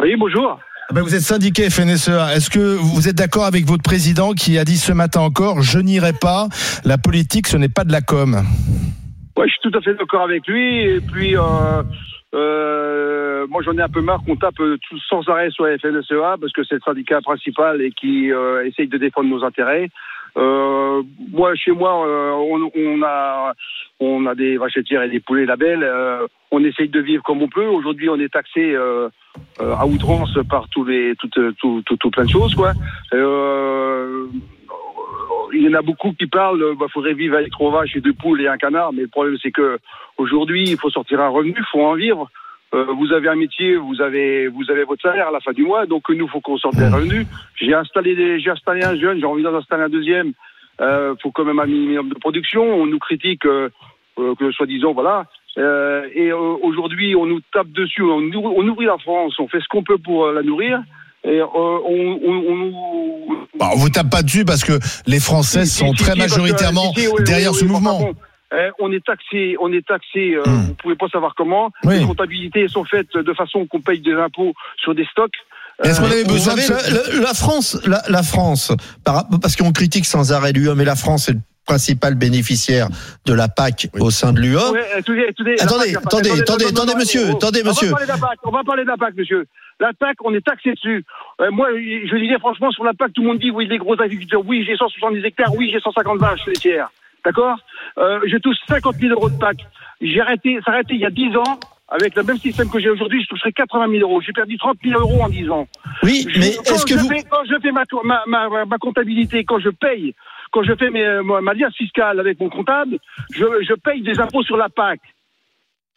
Oui, bonjour. Ah ben, vous êtes syndiqué FNSEA. Est-ce que vous êtes d'accord avec votre président qui a dit ce matin encore Je n'irai pas. La politique, ce n'est pas de la com? Ouais, je suis tout à fait d'accord avec lui. Et puis, euh, euh, moi, j'en ai un peu marre qu'on tape tout, sans arrêt sur la FNSEA parce que c'est le syndicat principal et qui euh, essaye de défendre nos intérêts. Euh, moi, chez moi, euh, on, on, a on a des vachetières et des poulets labels. Euh, on essaye de vivre comme on peut. Aujourd'hui, on est taxé euh, euh, à outrance par tous les toutes tout, tout, tout plein de choses, quoi. Euh, il y en a beaucoup qui parlent, bah, faudrait vivre avec trois vaches et deux poules et un canard, mais le problème c'est que aujourd'hui il faut sortir un revenu, faut en vivre. Euh, vous avez un métier, vous avez vous avez votre salaire à la fin du mois, donc nous faut qu'on sorte des revenus. J'ai installé des, j'ai installé un jeune, j'ai envie d'en installer un deuxième. Euh, faut quand même un minimum de production. On nous critique euh, euh, que soi-disant voilà. Euh, et euh, aujourd'hui on nous tape dessus, on, nou- on nourrit la France, on fait ce qu'on peut pour euh, la nourrir. Et euh, on, on, on nous Bah, on vous tape pas dessus parce que les Français si, sont si, très si, parce que- majoritairement oui, derrière oui, ce mouvement. euh, on est taxé, on est taxé. euh, Hmm. Vous pouvez pas savoir comment. Oui. Les comptabilités sont faites de façon qu'on paye des impôts sur des stocks. Est-ce qu'on Euh, avait Vous besoin de savez, le- la France, la, la France, par- parce qu'on critique sans arrêt l'UE, mais la France est le principal bénéficiaire de la PAC Oui. au sein de l'UE. Ouais, attendez, attendez, Attendez, attendez, monsieur, oh, attendez, monsieur. On va parler de la PAC, on va parler de la PAC, monsieur. La PAC, on est taxé dessus. Euh, moi, je disais franchement, sur la PAC, tout le monde dit, oui, les gros agriculteurs, oui, j'ai 170 hectares, oui, j'ai 150 vaches laitières. D'accord? Euh, Je touche 50 000 euros de PAC. J'ai arrêté, ça a arrêté il y a 10 ans. Avec le même système que j'ai aujourd'hui, je toucherai 80 000 euros. J'ai perdu 30 000 euros en 10 ans. Oui, Je- mais est-ce que je vous... fais, quand je fais ma, ma, ma, ma comptabilité, quand je paye, quand je fais mes, ma, liasse fiscale avec mon comptable, je, je paye des impôts sur la PAC.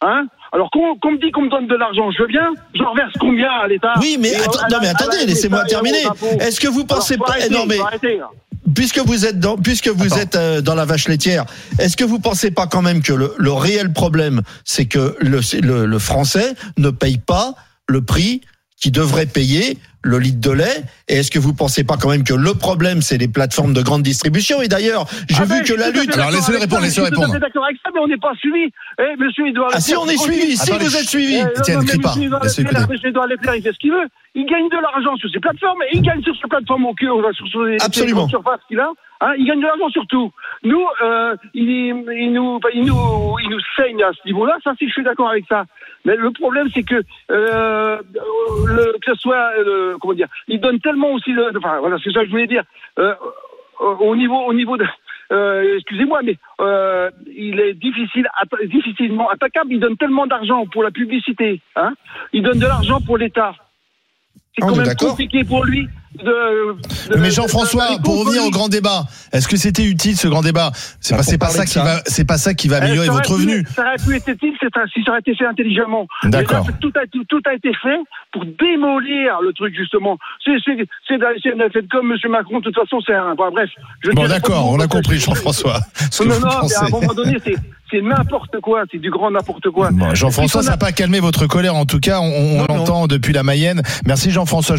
Hein? Alors qu'on qu'on me dit qu'on me donne de l'argent, je veux bien, j'en reverse combien à l'État? Oui, mais, euh, non, mais attendez, laissez-moi terminer. Est-ce que vous pensez Alors, pas... arrêter, non, mais. Puisque vous êtes dans, puisque vous Attends. êtes euh, dans la vache laitière, est-ce que vous pensez pas quand même que le, le réel problème, c'est que le, le, le français ne paye pas le prix qu'il devrait payer le litre de lait Et est-ce que vous pensez pas quand même que le problème, c'est les plateformes de grande distribution? Et d'ailleurs, j'ai Ah vu ben, que la lutte. Alors, laissez-le répondre, laissez-le répondre. d'accord avec ça, mais on n'est pas suivi. Eh, monsieur, il doit Ah si, on est suivi. Si vous êtes suivi. Eh, Étienne, non, mais crie pas. monsieur Edouard Leclerc, il fait ce qu'il veut. Il gagne de l'argent sur ses plateformes et il gagne sur ses plateformes au cul, sur, sur les, Absolument. les surfaces qu'il a. Hein, il gagne de l'argent sur tout. Nous, euh, il, il nous, il nous, il nous saigne à ce niveau-là. Ça, si je suis d'accord avec ça. Mais le problème, c'est que euh, le, que ce soit, euh, comment dire, il donne tellement aussi, le, enfin voilà, c'est ça que je voulais dire. Euh, au niveau, au niveau de, euh, excusez-moi, mais euh, il est difficile, atta- difficilement attaquable. Il donne tellement d'argent pour la publicité, hein. Il donne de l'argent pour l'État. C'est On quand même compliqué pour lui. De, de- Mais Jean-François, pour revenir au grand débat, est-ce que c'était utile ce grand débat? C'est Bah, pas, c'est pas parler ça qui ça. va, c'est pas ça qui va Eh, améliorer votre revenu. Ça aurait pu être utile si ça aurait été fait intelligemment. D'accord. Tout a, tout, tout a été fait pour démolir le truc, justement. C'est fait comme M. Macron, de toute façon, c'est un. Bref. je Bon, pas d'accord, on a parce que- compris, Jean-François. Non, non, mais à un moment donné, c'est- c'est n'importe quoi. C'est du grand n'importe quoi. Bon, Jean-François, ça a- n'a pas calmé votre colère. En tout cas, on, l'entend depuis la Mayenne. Merci Jean-François.